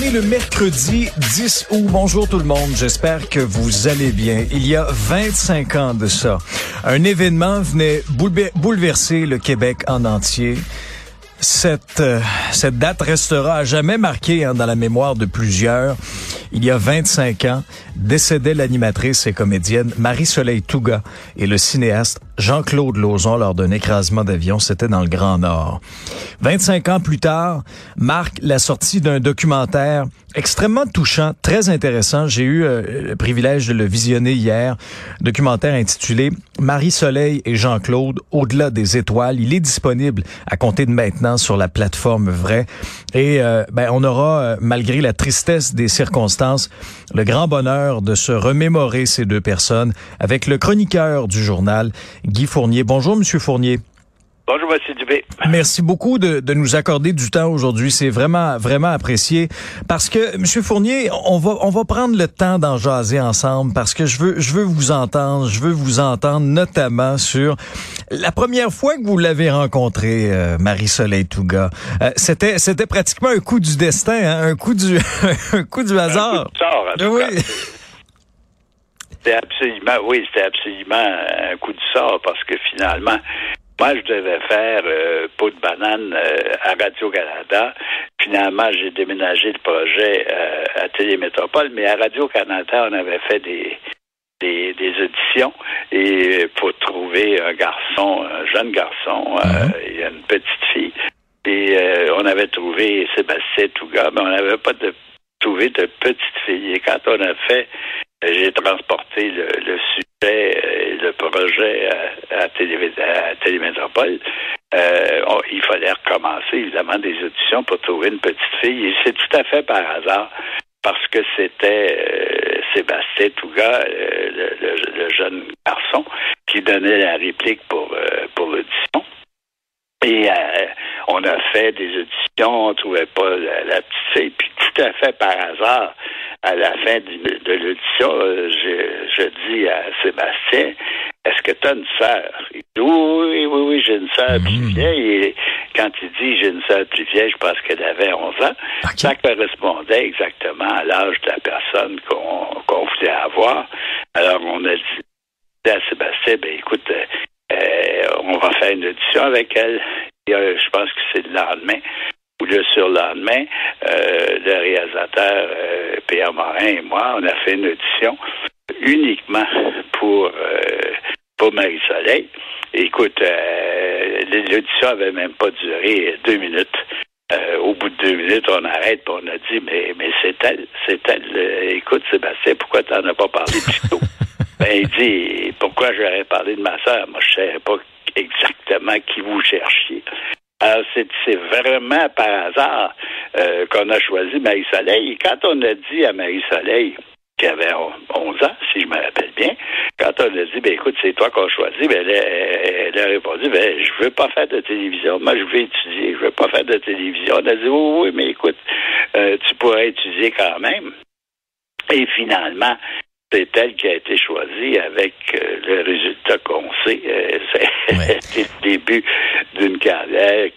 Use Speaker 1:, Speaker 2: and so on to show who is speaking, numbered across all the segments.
Speaker 1: Le mercredi 10 août. Bonjour tout le monde. J'espère que vous allez bien. Il y a 25 ans de ça, un événement venait bouleverser le Québec en entier. Cette, euh, cette date restera à jamais marquée hein, dans la mémoire de plusieurs. Il y a 25 ans, décédait l'animatrice et comédienne Marie-Soleil Touga et le cinéaste Jean-Claude Lauzon lors d'un écrasement d'avion. C'était dans le Grand Nord. 25 ans plus tard, marque la sortie d'un documentaire extrêmement touchant, très intéressant. J'ai eu euh, le privilège de le visionner hier. Documentaire intitulé Marie-Soleil et Jean-Claude au-delà des étoiles. Il est disponible à compter de maintenant sur la plateforme Vrai. Et euh, ben, on aura, euh, malgré la tristesse des circonstances, le grand bonheur de se remémorer ces deux personnes avec le chroniqueur du journal, Guy Fournier. Bonjour, Monsieur Fournier.
Speaker 2: Bonjour, M. Dubé.
Speaker 1: Merci beaucoup de, de nous accorder du temps aujourd'hui. C'est vraiment, vraiment apprécié. Parce que, M. Fournier, on va, on va prendre le temps d'en jaser ensemble parce que je veux, je veux vous entendre. Je veux vous entendre notamment sur la première fois que vous l'avez rencontré, euh, Marie-Soleil Touga. Euh, c'était, c'était pratiquement un coup du destin, hein, un coup du, un coup du hasard.
Speaker 2: Un coup de sort, en tout
Speaker 1: oui.
Speaker 2: C'était absolument, oui, c'était absolument un coup de sort parce que finalement, moi, je devais faire euh, peau de banane euh, à Radio-Canada. Finalement, j'ai déménagé le projet euh, à Télémétropole, mais à Radio-Canada, on avait fait des, des, des auditions et pour trouver un garçon, un jeune garçon et une petite fille. Et on avait trouvé Sébastien Touga, mais on n'avait pas de trouvé de petite fille. Et quand on a fait j'ai transporté le, sujet et le projet à, à, Télé, à Télémétropole. Euh, il fallait recommencer, évidemment, des auditions pour trouver une petite fille. Et c'est tout à fait par hasard, parce que c'était euh, Sébastien Touga, euh, le, jeune garçon, qui donnait la réplique pour, euh, pour l'audition. Et euh, on a fait des auditions, on trouvait pas la, la, petite fille. Puis tout à fait par hasard, à la fin de, l'audition, euh, je, je, dis à Sébastien, est-ce que tu as une sœur? Il dit oui, oui, oui, j'ai une sœur plus vieille. Et quand il dit j'ai une sœur plus vieille, je pense qu'elle avait 11 ans. Ça correspondait exactement à l'âge de la personne qu'on voulait avoir. Alors on a dit à Sébastien, ben écoute, euh, on va faire une audition avec elle. Et, euh, je pense que c'est le lendemain ou le surlendemain, euh, le réalisateur euh, Pierre Morin et moi, on a fait une audition uniquement pour euh, pour Marie-Soleil. Écoute, l'audition avait même pas duré deux minutes. Au bout de deux minutes, on arrête et on a dit mais mais c'est elle, c'est elle. Écoute, Sébastien, pourquoi tu n'en as pas parlé plus tôt? ben, il dit pourquoi j'aurais parlé de ma sœur? Moi, je savais pas exactement qui vous cherchiez. Alors, c'est vraiment par hasard euh, qu'on a choisi Marie-Soleil. Et quand on a dit à Marie-Soleil qui avait 11 ans, si je me rappelle bien, quand on a dit, ben écoute, c'est toi qu'on choisit, ben elle, a répondu, ben je veux pas faire de télévision. Moi, je veux étudier, je veux pas faire de télévision. On a dit, oui, oui, mais écoute, euh, tu pourrais étudier quand même. Et finalement, c'est elle qui a été choisie avec euh, le résultat qu'on sait. Euh,
Speaker 1: Ouais.
Speaker 2: c'est le début d'une carrière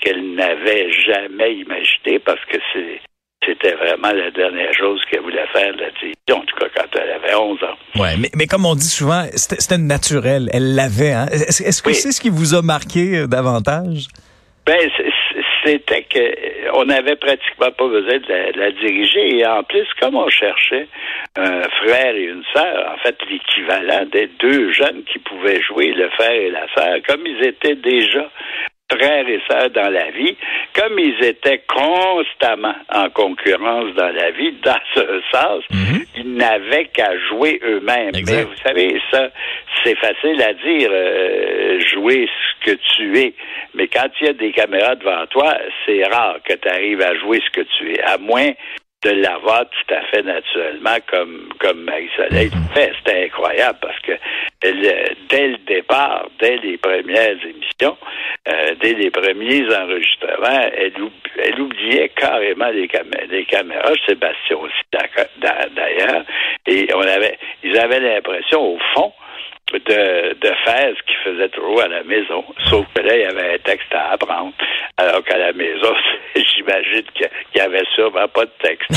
Speaker 2: qu'elle n'avait jamais imaginée parce que c'est c'était vraiment la dernière chose qu'elle voulait faire de la télévision, en tout cas quand elle avait 11 ans.
Speaker 1: Ouais, mais, mais comme on dit souvent, c'était naturel. Elle l'avait. Hein? Est-ce que
Speaker 2: Oui.
Speaker 1: c'est ce qui vous a marqué euh, davantage?
Speaker 2: Ben, c'était que euh, n'avait pratiquement pas besoin de la, de la diriger. Et en plus, comme on cherchait un frère et une sœur, en fait, l'équivalent des deux jeunes qui pouvaient jouer, le frère et la sœur, comme ils étaient déjà frères et sœurs dans la vie, comme ils étaient constamment en concurrence dans la vie, dans ce sens, ils n'avaient qu'à jouer eux-mêmes. Mais vous savez, ça, c'est facile à dire, euh, jouer ce que tu es. Mais quand il y a des caméras devant toi, c'est rare que tu arrives à jouer ce que tu es, à moins de l'avoir tout à fait naturellement comme comme Marie-Soleil
Speaker 1: Mhm.
Speaker 2: fait. C'était incroyable parce que euh, dès le départ, dès les premières émissions, euh, dès les premiers enregistrements, elle, oub- elle oubliait carrément les, camé- les caméras. Sébastien aussi d'ailleurs. Et on avait, ils avaient l'impression au fond de, de faire ce qu'ils faisaient toujours à la maison. Sauf que là, il y avait un texte à apprendre. Alors qu'à la maison, j'imagine qu'il y avait sûrement pas de texte.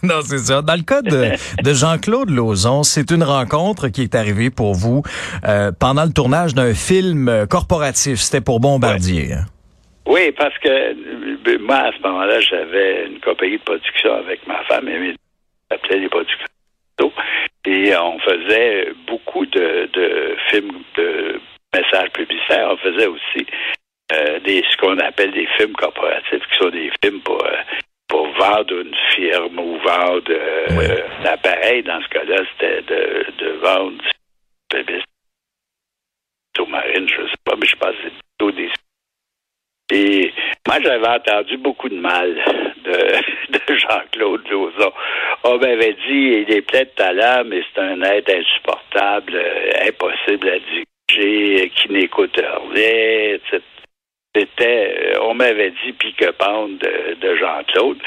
Speaker 1: non, c'est ça. Dans le cas de, de Jean-Claude Lauzon, c'est une rencontre qui est arrivée pour vous euh, pendant le tournage d'un film corporatif. C'était pour Bombardier. hein?
Speaker 2: Oui, parce que euh, moi, à ce moment-là, j'avais une compagnie de production avec ma femme, et on appelait les productions. Et on faisait beaucoup de, de films de messages publicitaires. On faisait aussi euh, des ce qu'on appelle des films corporatifs, qui sont des films pour, euh, pour vendre une firme ou vendre euh,
Speaker 1: Oui.
Speaker 2: un appareil. Dans ce cas-là, c'était de, de vendre des publicités sous-marines, je sais pas, mais je pense que c'est plutôt des et moi, j'avais entendu beaucoup de mal de, de Jean-Claude Lauzon. On m'avait dit, il est plein de talent, mais c'est un être insupportable, euh, impossible à diriger, euh, qui n'écoute rien. C'était, euh, on m'avait dit pique-pente de, de Jean-Claude,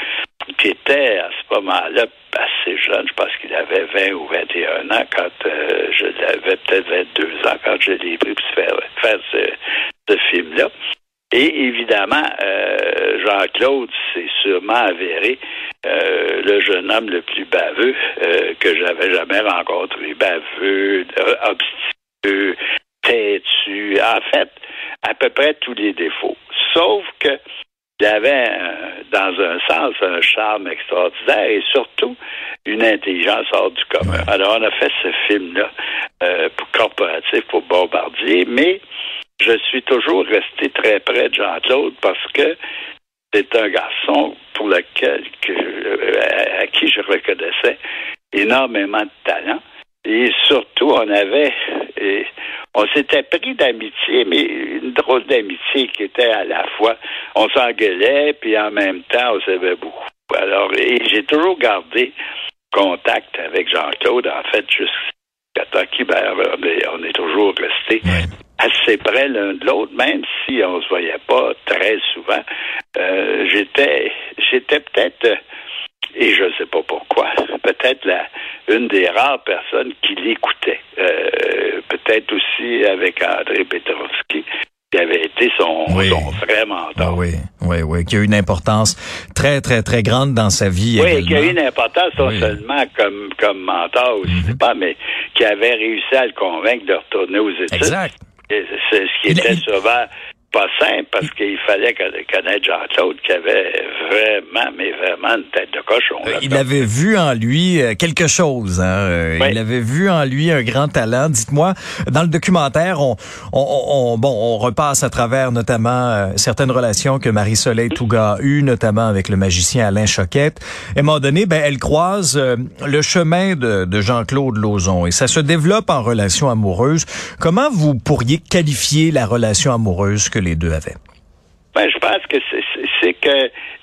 Speaker 2: qui était à ce moment-là assez jeune. Je pense qu'il avait 20 ou 21 ans quand je l'avais peut-être 22 ans quand je l'ai pris pour faire, ce film-là. Et évidemment, euh, Jean-Claude s'est sûrement avéré euh, le jeune homme le plus baveux euh, que j'avais jamais rencontré. Baveux, euh, obstineux, têtu. En fait, à peu près tous les défauts. Sauf que il avait, euh, dans un sens, un charme extraordinaire et surtout une intelligence hors du commun. Alors, on a fait ce film-là euh, pour corporatif pour Bombardier, mais je suis toujours resté très près de Jean-Claude parce que c'est un garçon pour lequel que, euh, à qui je reconnaissais énormément de talent. Et surtout, on avait, on s'était pris d'amitié, mais une drôle d'amitié qui était à la fois, on s'engueulait, puis en même temps, on s'aimait beaucoup. Alors, et j'ai toujours gardé contact avec Jean-Claude, en fait, jusqu'à temps on est toujours resté assez près l'un de l'autre, même si on se voyait pas très souvent. Euh, j'étais, j'étais peut-être, euh, et je ne sais pas pourquoi, peut-être la une des rares personnes qui l'écoutait. Euh, peut-être aussi avec André Petrovski, qui avait été son,
Speaker 1: Oui.
Speaker 2: son vrai mentor.
Speaker 1: Ah oui, oui, oui, qui a eu une importance très, très, très grande dans sa vie.
Speaker 2: Oui,
Speaker 1: également.
Speaker 2: qui a eu une importance non
Speaker 1: Oui.
Speaker 2: seulement comme, comme mentor pas, mais qui avait réussi à le convaincre de retourner aux études.
Speaker 1: Exact.
Speaker 2: C'est ce qui était souvent pas simple parce qu'il fallait conna- connaître Jean-Claude qui avait vraiment, mais vraiment une tête de cochon.
Speaker 1: Euh. Il avait vu en lui euh, quelque chose. Hein? euh,
Speaker 2: Oui.
Speaker 1: Il avait vu en lui un grand talent. Dites-moi, dans le documentaire, on, on, on- bon, on repasse à travers notamment euh, certaines relations que Marie-Soleil Touga a eues, notamment avec le magicien Alain Choquette. Et à un moment donné, ben, elle croise euh, le chemin de, de Jean-Claude Lauzon et ça se développe en relation amoureuse. Comment vous pourriez qualifier la relation amoureuse que les deux avaient?
Speaker 2: Ben, je pense que c'est- que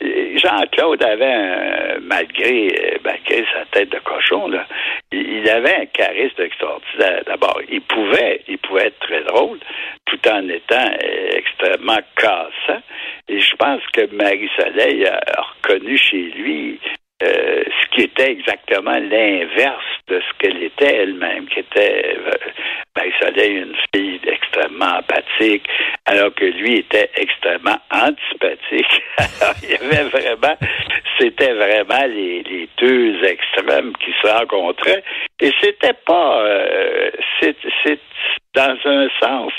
Speaker 2: euh, Jean-Claude avait, un- malgré, euh, malgré sa tête de cochon, là, il avait un charisme extraordinaire. D'abord, il pouvait, il pouvait être très drôle, tout en étant euh, extrêmement cassant. Et je pense que Marie-Soleil a reconnu chez lui ce qui était exactement l'inverse de ce qu'elle était elle-même, qui était Marie-Soleil, une fille extrêmement empathique, alors que lui était extrêmement antipathique. Alors, il y avait vraiment, c'était vraiment les, deux extrêmes qui se rencontraient. Et c'était pas, euh, c'est, dans un sens,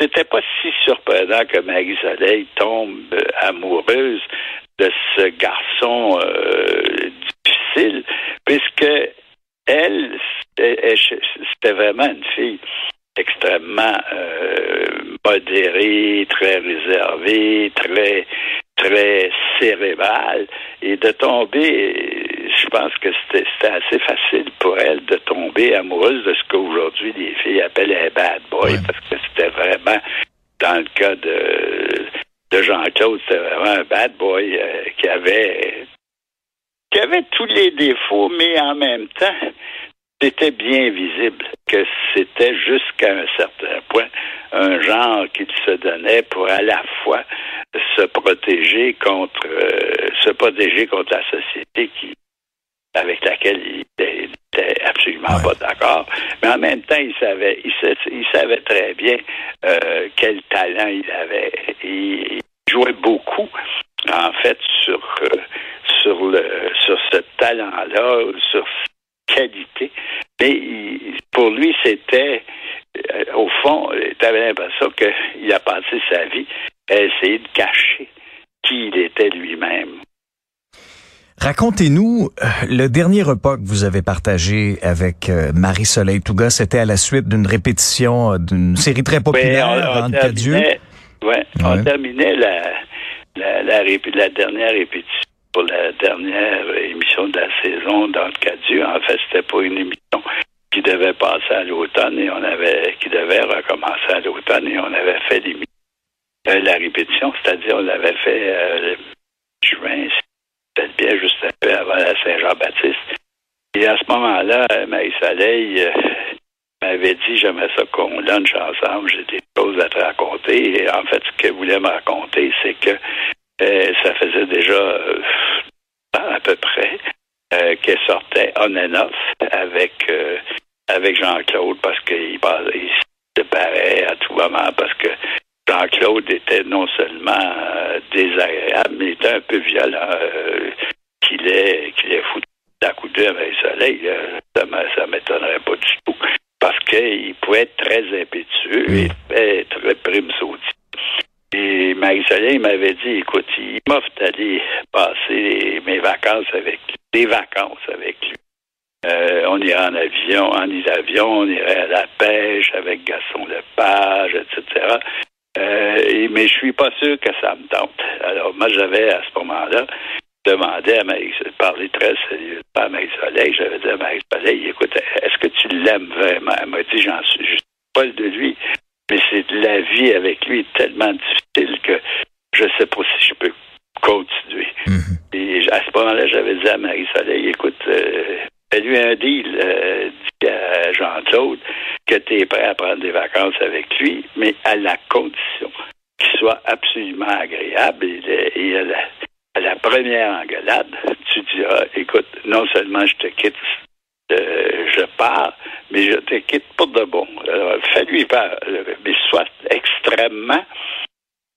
Speaker 2: c'était pas si surprenant que Marie-Soleil tombe euh, amoureuse de ce garçon euh, difficile, puisque elle, c'était vraiment une fille extrêmement euh, modérée, très réservée, très très cérébrale, et de tomber, je pense que c'était c'était assez facile pour elle de tomber amoureuse de ce qu'aujourd'hui les filles appellent un bad boy,
Speaker 1: Ouais.
Speaker 2: parce que c'était vraiment, dans le cas de, de Jean-Claude, c'était vraiment un bad boy euh, qui avait qui avait tous les défauts, mais en même temps, c'était bien visible que c'était jusqu'à un certain point un genre qu'il se donnait pour à la fois se protéger contre euh, se protéger contre la société qui avec laquelle il était, absolument pas d'accord. Mais en même temps, il savait, il, savait très bien euh, quel talent il avait. Il, jouait beaucoup, en fait, sur euh, sur le sur ce talent-là, sur qualité. Mais pour lui, c'était, euh, au fond, tu avais l'impression qu'il a passé sa vie à essayer de cacher qui il était lui-même.
Speaker 1: Racontez-nous euh, le dernier repas que vous avez partagé avec euh, Marie-Soleil Touga. C'était à la suite d'une répétition d'une série très populaire,
Speaker 2: on, terminait, ouais, on terminait la, la, la dernière répétition dernière émission de la saison dans le cas Dieu. En fait, c'était pas une émission qui devait passer à l'automne et on avait qui devait recommencer à l'automne et on avait fait l'émission, euh, la répétition, c'est-à-dire on l'avait fait euh, juin, c'était bien juste un peu avant la Saint-Jean-Baptiste. Et à ce moment-là, Marie-Soleil euh, m'avait dit j'aimerais ça qu'on lunch ensemble, j'ai des choses à te raconter. Et en fait, ce qu'elle voulait me raconter, c'est que euh, ça faisait déjà à peu près euh, qu'elle sortait on and off avec avec Jean-Claude parce qu'il il se séparait à tout moment parce que Jean-Claude était non seulement désagréable, mais était un peu violent, qu'il est qu'il est foutu à coup de avec le soleil. ça ne m'étonnerait pas du tout. Parce qu'il pouvait être très impétueux et très, très prime Marie-Soleil m'avait dit, écoute, il m'offre d'aller passer mes vacances avec lui, des vacances avec lui. Euh, on irait en avion, en avion, on irait à la pêche avec Gaston Lepage, etc. Euh, mais je suis pas sûr que ça me tente. Alors, moi, j'avais, à ce moment-là, demandé à Marie-Soleil, parlé très sérieusement à Marie-Soleil, j'avais dit à Marie-Soleil, écoute, est-ce que tu l'aimes vraiment? Elle m'a dit, j'en suis juste pas de lui, la vie avec lui tellement difficile que je sais pas si je peux continuer. Mhm. Et à ce moment-là, j'avais dit à Marie-Soleil, écoute, euh, fais-lui un deal, euh, dit à Jean-Claude, que tu es prêt à prendre des vacances avec lui, mais à la condition qu'il soit absolument agréable. Et, à, la, première engueulade, tu diras, écoute, non seulement je te quitte, euh, je pars, mais je te quitte pour de bon. Fais-lui faire, mais sois extrêmement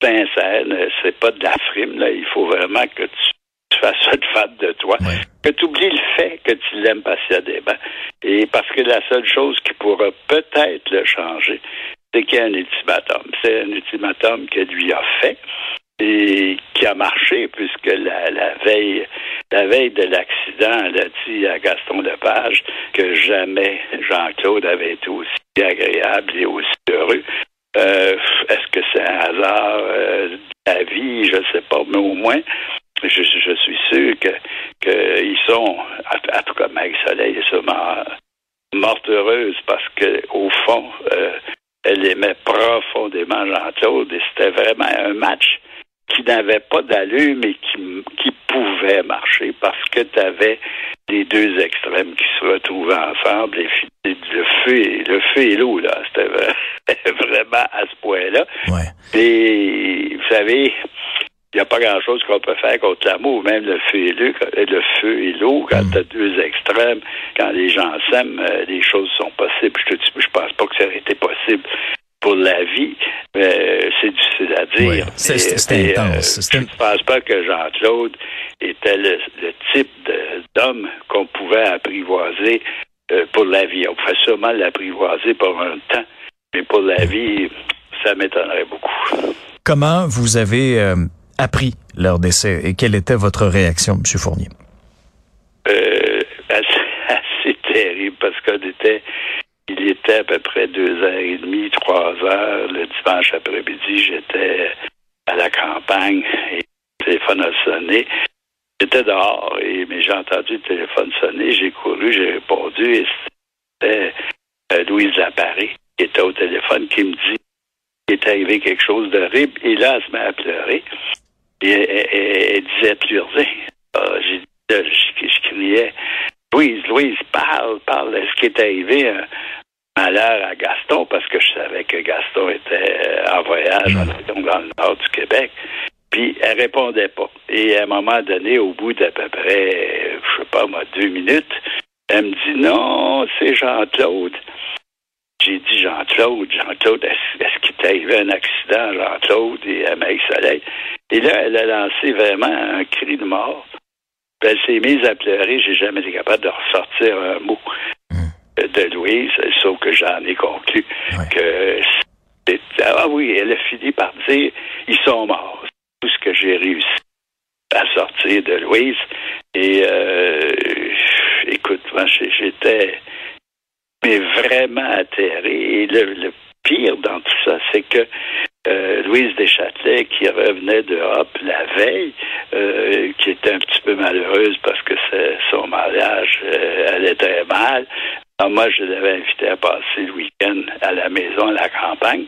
Speaker 2: sincère. C'est pas de la frime, là. Il faut vraiment que tu fasses ça de fan de toi. Que tu oublies le fait que tu l'aimes passionnément. Et parce que la seule chose qui pourra peut-être le changer, c'est qu'il y a un ultimatum. C'est un ultimatum que lui a fait et qui a marché puisque la, la veille la veille de l'accident, elle a dit à Gaston Lepage que jamais Jean-Claude avait été aussi agréable et aussi heureux. Euh, est-ce que c'est un hasard euh, de la vie? Je ne sais pas, mais au moins, je, suis sûr que qu'ils sont, en tout cas, Marie Soleil est sûrement morte heureuse parce que au fond, euh, elle aimait profondément Jean-Claude et c'était vraiment un match n'avait pas d'allure, mais qui, qui pouvait marcher parce que tu avais les deux extrêmes qui se retrouvaient ensemble. Et le feu, et, le feu et l'eau, là. C'était vraiment à ce point-là. Et vous savez, il n'y a pas grand-chose qu'on peut faire contre l'amour, même le feu et l'eau, le feu et l'eau, quand mm. tu as deux extrêmes, quand les gens s'aiment, euh, les choses sont possibles. Je je pense pas que ça aurait été possible pour la vie, euh, c'est difficile à dire.
Speaker 1: c'est intense.
Speaker 2: Euh, je ne pense pas que Jean-Claude était le, type d'homme qu'on pouvait apprivoiser euh, pour la vie. On pouvait sûrement l'apprivoiser pour un temps, mais pour la vie, ça m'étonnerait beaucoup.
Speaker 1: Comment vous avez appris leur décès et quelle était votre réaction, M. Fournier?
Speaker 2: assez, assez terrible parce qu'on était il était à peu près deux heures et demie, trois heures. Le dimanche après-midi, j'étais à la campagne et le téléphone a sonné. J'étais dehors, et, mais j'ai entendu le téléphone sonner. J'ai couru, j'ai répondu et c'était euh, Louise Laparé qui était au téléphone qui me dit qu'il est arrivé quelque chose d'horrible. Et là, elle se met à pleurer. Et elle, disait plus rien. Ah, j'ai dit, criait Louise, Louise, parle, parle de ce qui est arrivé. Un malheur à Gaston, parce que je savais que Gaston était en voyage donc dans le nord du Québec. Puis elle répondait pas. Et à un moment donné, au bout d'à peu près, je sais pas moi, deux minutes, elle me dit non, c'est Jean-Claude. J'ai dit Jean-Claude, Jean-Claude, est-ce, qu'il t'est arrivé un accident, Jean-Claude, et à Maïs-Soleil? Et là, elle a lancé vraiment un cri de mort. Puis elle s'est mise à pleurer. J'ai jamais été capable de ressortir un mot de Louise, sauf que j'en ai conclu que ah oui, elle a fini par dire ils sont morts. C'est tout ce que j'ai réussi à sortir de Louise. Et euh, écoute, moi j'étais mais vraiment atterré. Et le, pire dans tout ça, c'est que euh, Louise Deschâtelet, qui revenait d'Europe la veille, euh, qui était un petit peu malheureuse parce que son mariage euh, allait très mal, alors moi, je l'avais invité à passer le week-end à la maison, à la campagne.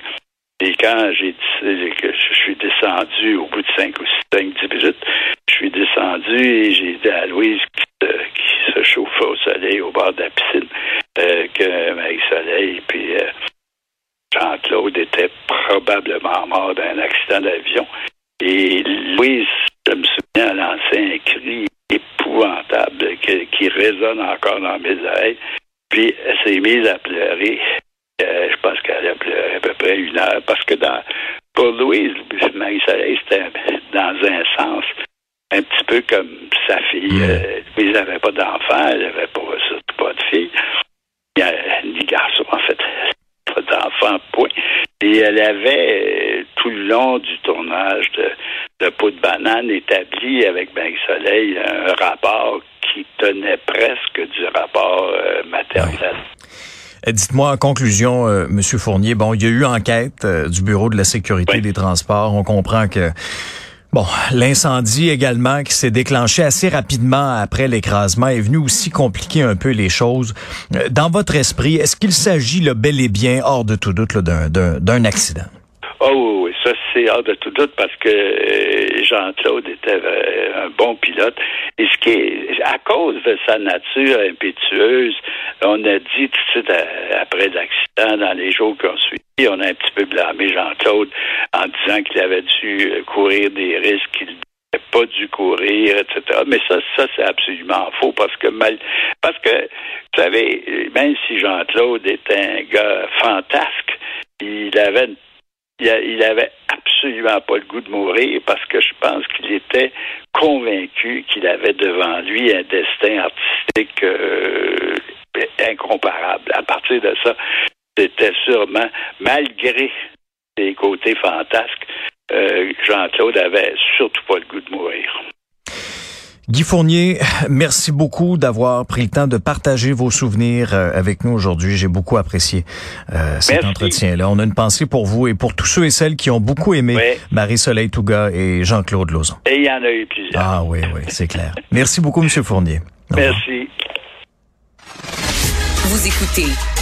Speaker 2: Et quand j'ai que je suis descendu au bout de cinq ou six, cinq, dix minutes, je suis descendu et j'ai dit à Louise qui, se chauffait au soleil au bord de la piscine euh, que Marie-Soleil puis euh, Jean-Claude était probablement mort d'un accident d'avion. Et Louise, je me souviens, a lancé un cri épouvantable qui, qui résonne encore dans mes oreilles. Puis elle s'est mise à pleurer. Euh, je pense qu'elle a pleuré à peu près une heure. Parce que dans, pour Louise, Marie-Soleil, c'était dans un sens un petit peu comme sa fille. Mm. Euh, Louise n'avait pas d'enfant, elle n'avait pas, pas de fille. Ni garçon, en fait. Pas d'enfant, point. Et elle avait, euh, tout le long du tournage de, de Peau de banane, établi avec Marie-Soleil un rapport qui tenait presque du rapport euh, maternel.
Speaker 1: Euh, dites-moi en conclusion, euh, Monsieur Fournier, bon, il y a eu enquête du Bureau de la sécurité des transports. On comprend que Bon, l'incendie également qui s'est déclenché assez rapidement après l'écrasement est venu aussi compliquer un peu les choses. Dans votre esprit, est-ce qu'il s'agit le bel et bien, hors de tout doute, d'un accident?
Speaker 2: Oh oui, ça c'est hors de tout doute parce que euh, Jean-Claude était euh, un bon pilote. Et ce qui est, à cause de sa nature impétueuse, on a dit tout de suite euh, après l'accident, dans les jours qui ont suivi, on a un petit peu blâmé Jean-Claude en disant qu'il avait dû courir des risques qu'il n'avait pas dû courir, etc. Mais ça, ça c'est absolument faux parce que mal, parce que vous savez, même si Jean-Claude était un gars fantasque, il avait il, avait absolument pas le goût de mourir parce que je pense qu'il était convaincu qu'il avait devant lui un destin artistique euh, incomparable. À partir de ça, c'était sûrement, malgré ses côtés fantasques, euh, Jean-Claude avait surtout pas le goût de mourir.
Speaker 1: Guy Fournier, merci beaucoup d'avoir pris le temps de partager vos souvenirs euh, avec nous aujourd'hui. J'ai beaucoup apprécié euh, cet entretien-là. On a une pensée pour vous et pour tous ceux et celles qui ont beaucoup aimé Marie-Soleil Touga et Jean-Claude Lauzon.
Speaker 2: Et il y en a eu plusieurs.
Speaker 1: Ah oui, oui, c'est clair. Merci beaucoup, Monsieur Fournier.
Speaker 2: Merci.
Speaker 3: Vous écoutez